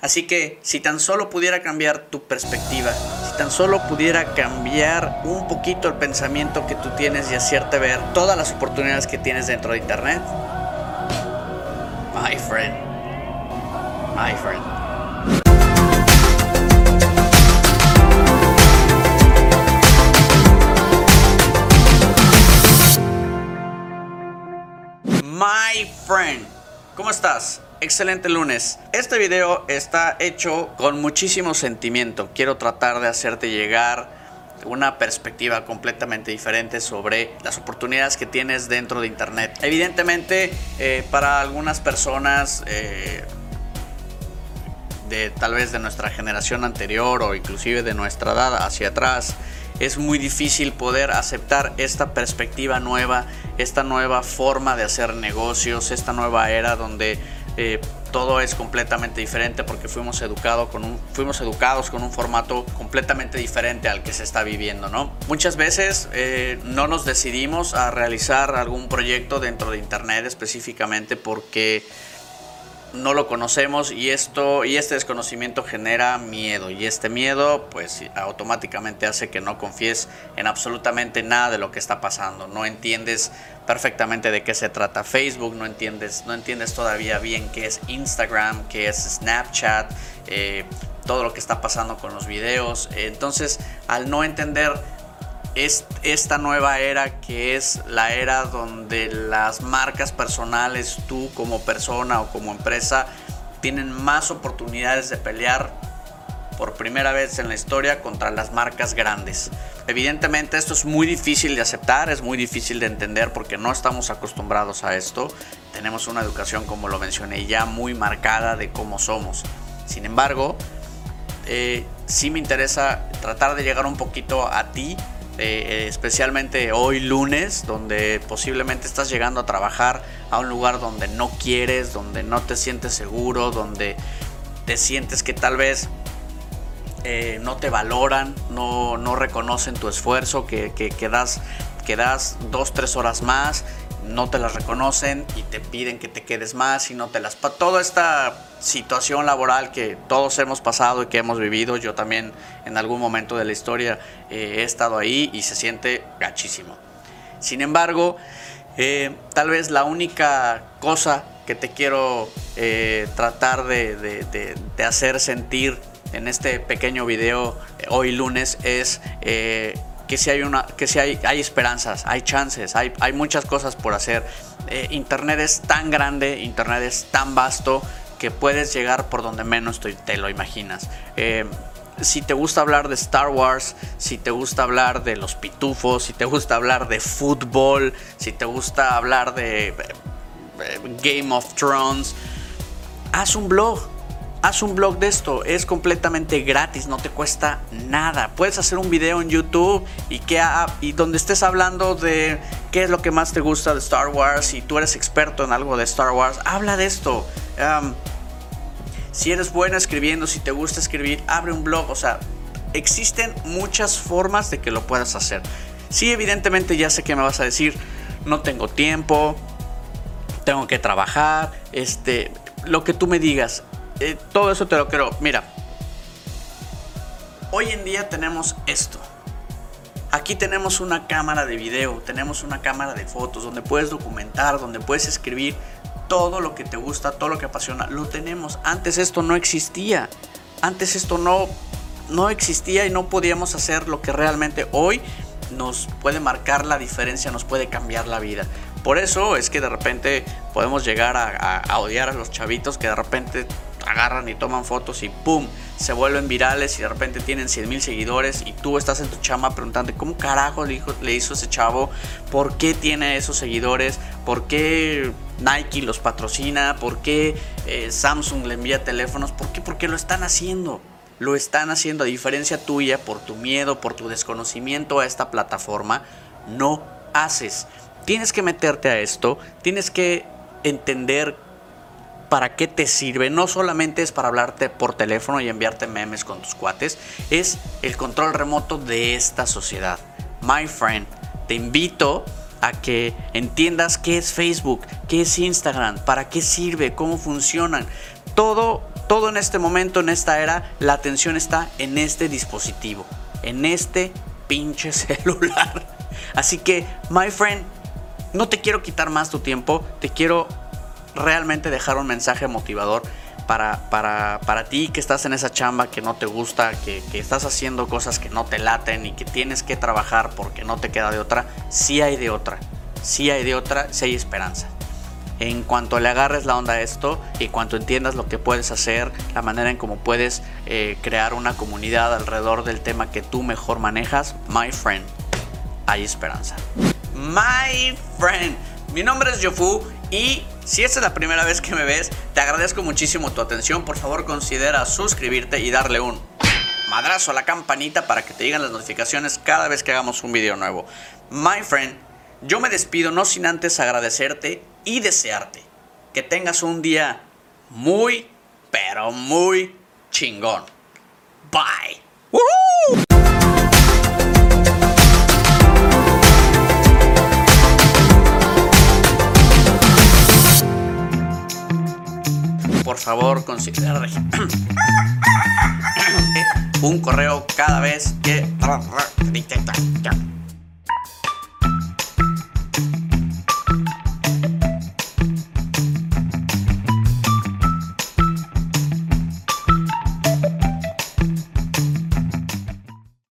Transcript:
Así que si tan solo pudiera cambiar tu perspectiva, si tan solo pudiera cambiar un poquito el pensamiento que tú tienes y hacerte ver todas las oportunidades que tienes dentro de Internet, my friend, my friend. My friend, ¿cómo estás? Excelente lunes. Este video está hecho con muchísimo sentimiento. Quiero tratar de hacerte llegar una perspectiva completamente diferente sobre las oportunidades que tienes dentro de Internet. Evidentemente, eh, para algunas personas eh, de tal vez de nuestra generación anterior o inclusive de nuestra edad hacia atrás, es muy difícil poder aceptar esta perspectiva nueva, esta nueva forma de hacer negocios, esta nueva era donde eh, todo es completamente diferente porque fuimos, con un, fuimos educados con un formato completamente diferente al que se está viviendo, ¿no? Muchas veces eh, no nos decidimos a realizar algún proyecto dentro de Internet específicamente porque no lo conocemos y esto y este desconocimiento genera miedo. Y este miedo pues automáticamente hace que no confíes en absolutamente nada de lo que está pasando. No entiendes perfectamente de qué se trata Facebook no entiendes no entiendes todavía bien qué es Instagram qué es Snapchat eh, todo lo que está pasando con los videos. Entonces al no entender es esta nueva era que es la era donde las marcas personales, tú como persona o como empresa, tienen más oportunidades de pelear por primera vez en la historia contra las marcas grandes. Evidentemente esto es muy difícil de aceptar, es muy difícil de entender porque no estamos acostumbrados a esto. Tenemos una educación, como lo mencioné, ya muy marcada de cómo somos. Sin embargo, eh, sí me interesa tratar de llegar un poquito a ti eh, especialmente hoy lunes, donde posiblemente estás llegando a trabajar a un lugar donde no quieres, donde no te sientes seguro, donde te sientes que tal vez eh, no te valoran, no, no, reconocen tu esfuerzo, que, que, que, das, que das dos, tres horas más no te las reconocen y te piden que te quedes más y no te las... Toda esta situación laboral que todos hemos pasado y que hemos vivido, yo también en algún momento de la historia eh, he estado ahí y se siente gachísimo. Sin embargo, eh, tal vez la única cosa que te quiero eh, tratar de, hacer sentir en este pequeño video hoy lunes es que si hay una, que si hay, hay esperanzas, hay chances, hay, hay muchas cosas por hacer. Eh, internet es tan grande, Internet es tan vasto que puedes llegar por donde menos te, te lo imaginas. Eh, si te gusta hablar de Star Wars, si te gusta hablar de los pitufos, si te gusta hablar de fútbol, si te gusta hablar de eh, Game of Thrones, haz un blog haz un blog de esto, es completamente gratis, no te cuesta nada. Puedes hacer un video en YouTube y, que, y donde estés hablando de qué es lo que más te gusta de Star Wars, si tú eres experto en algo de Star Wars, habla de esto. si eres bueno escribiendo, si te gusta escribir, abre un blog, o sea, existen muchas formas de que lo puedas hacer. Sí, evidentemente ya sé que me vas a decir, no tengo tiempo, tengo que trabajar, este, lo que tú me digas, eh, todo eso te lo creo. Mira, hoy en día tenemos esto. Aquí tenemos una cámara de video, tenemos una cámara de fotos donde puedes documentar, donde puedes escribir todo lo que te gusta, todo lo que apasiona. Lo tenemos. Antes esto no existía. Antes esto no, no existía y no podíamos hacer lo que realmente hoy nos puede marcar la diferencia, nos puede cambiar la vida. Por eso es que de repente podemos llegar a odiar a los chavitos que de repente agarran y toman fotos y ¡pum! Se vuelven virales y de repente tienen 100 mil seguidores y tú estás en tu chama preguntando ¿cómo carajo le hizo, ese chavo? ¿Por qué tiene esos seguidores? ¿Por qué Nike los patrocina? ¿Por qué eh, Samsung le envía teléfonos? ¿Por qué? Porque lo están haciendo. Lo están haciendo a diferencia tuya por tu miedo, por tu desconocimiento a esta plataforma. No haces. Tienes que meterte a esto. Tienes que entender para qué te sirve. No solamente es para hablarte por teléfono y enviarte memes con tus cuates, es el control remoto de esta sociedad. My friend, te invito a que entiendas qué es Facebook, qué es Instagram, para qué sirve, cómo funcionan. todo, todo en este momento, en esta era, la atención está en este dispositivo, en este pinche celular. Así que, my friend, no te quiero quitar más tu tiempo, te quiero realmente dejar un mensaje motivador para, para, para ti que estás en esa chamba que no te gusta, que, que, estás haciendo cosas que no te laten y que tienes que trabajar porque no te queda de otra. Sí hay de otra, sí hay de otra, sí hay esperanza. En cuanto le agarres la onda a esto y cuanto entiendas lo que puedes hacer, la manera en cómo puedes eh, crear una comunidad alrededor del tema que tú mejor manejas, my friend, hay esperanza. My friend, mi nombre es Yofu y si esta es la primera vez que me ves, te agradezco muchísimo tu atención. Por favor, considera suscribirte y darle un madrazo a la campanita para que te lleguen las notificaciones cada vez que hagamos un video nuevo. My friend, yo me despido no sin antes agradecerte y desearte que tengas un día muy, pero muy chingón. Bye. Por favor, considera un correo cada vez que